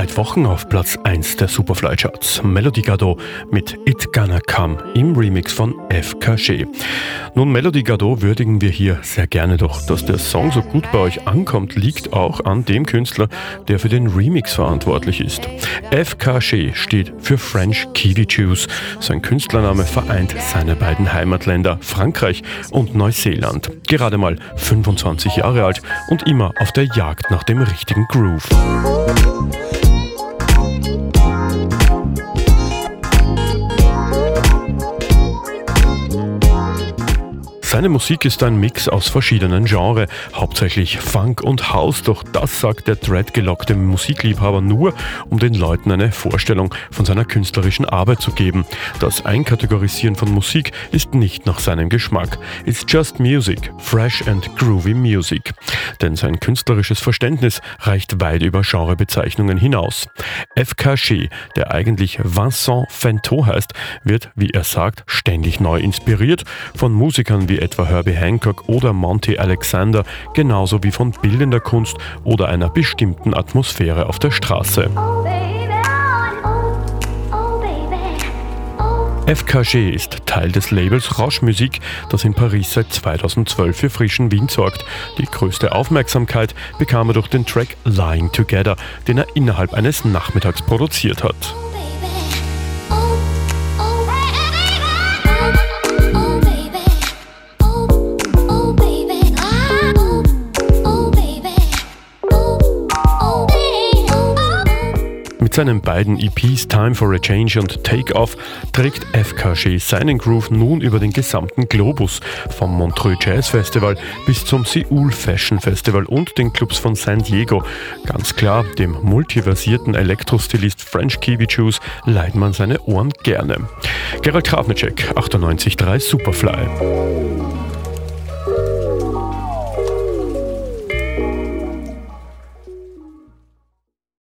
Seit Wochen auf Platz 1 der Superfly Charts. Melody Gardot mit It Gonna Come im Remix von FKG. Nun, Melody Gardot würdigen wir hier sehr gerne, doch dass der Song so gut bei euch ankommt, liegt auch an dem Künstler, der für den Remix verantwortlich ist. FKG steht für French Kiwi Juice. Sein Künstlername vereint seine beiden Heimatländer Frankreich und Neuseeland. Gerade mal 25 Jahre alt und immer auf der Jagd nach dem richtigen Groove. Seine Musik ist ein Mix aus verschiedenen Genres, hauptsächlich Funk und House, doch das sagt der dreadgelockte Musikliebhaber nur, um den Leuten eine Vorstellung von seiner künstlerischen Arbeit zu geben. Das Einkategorisieren von Musik ist nicht nach seinem Geschmack. It's just music, fresh and groovy music. Denn sein künstlerisches Verständnis reicht weit über Genrebezeichnungen hinaus. FKG, der eigentlich Vincent Fentot heißt, wird, wie er sagt, ständig neu inspiriert von Musikern wie etwa Herbie Hancock oder Monty Alexander, genauso wie von bildender Kunst oder einer bestimmten Atmosphäre auf der Straße. FKG ist Teil des Labels Rauschmusik, das in Paris seit 2012 für frischen Wind sorgt. Die größte Aufmerksamkeit bekam er durch den Track Lying Together, den er innerhalb eines Nachmittags produziert hat. Mit seinen beiden EPs Time for a Change und Take Off trägt FKG seinen Groove nun über den gesamten Globus, vom Montreux Jazz Festival bis zum Seoul Fashion Festival und den Clubs von San Diego. Ganz klar, dem multiversierten Elektrostilist French Kiwi Juice leiht man seine Ohren gerne. Gerald Kravnicek, 98.3 Superfly.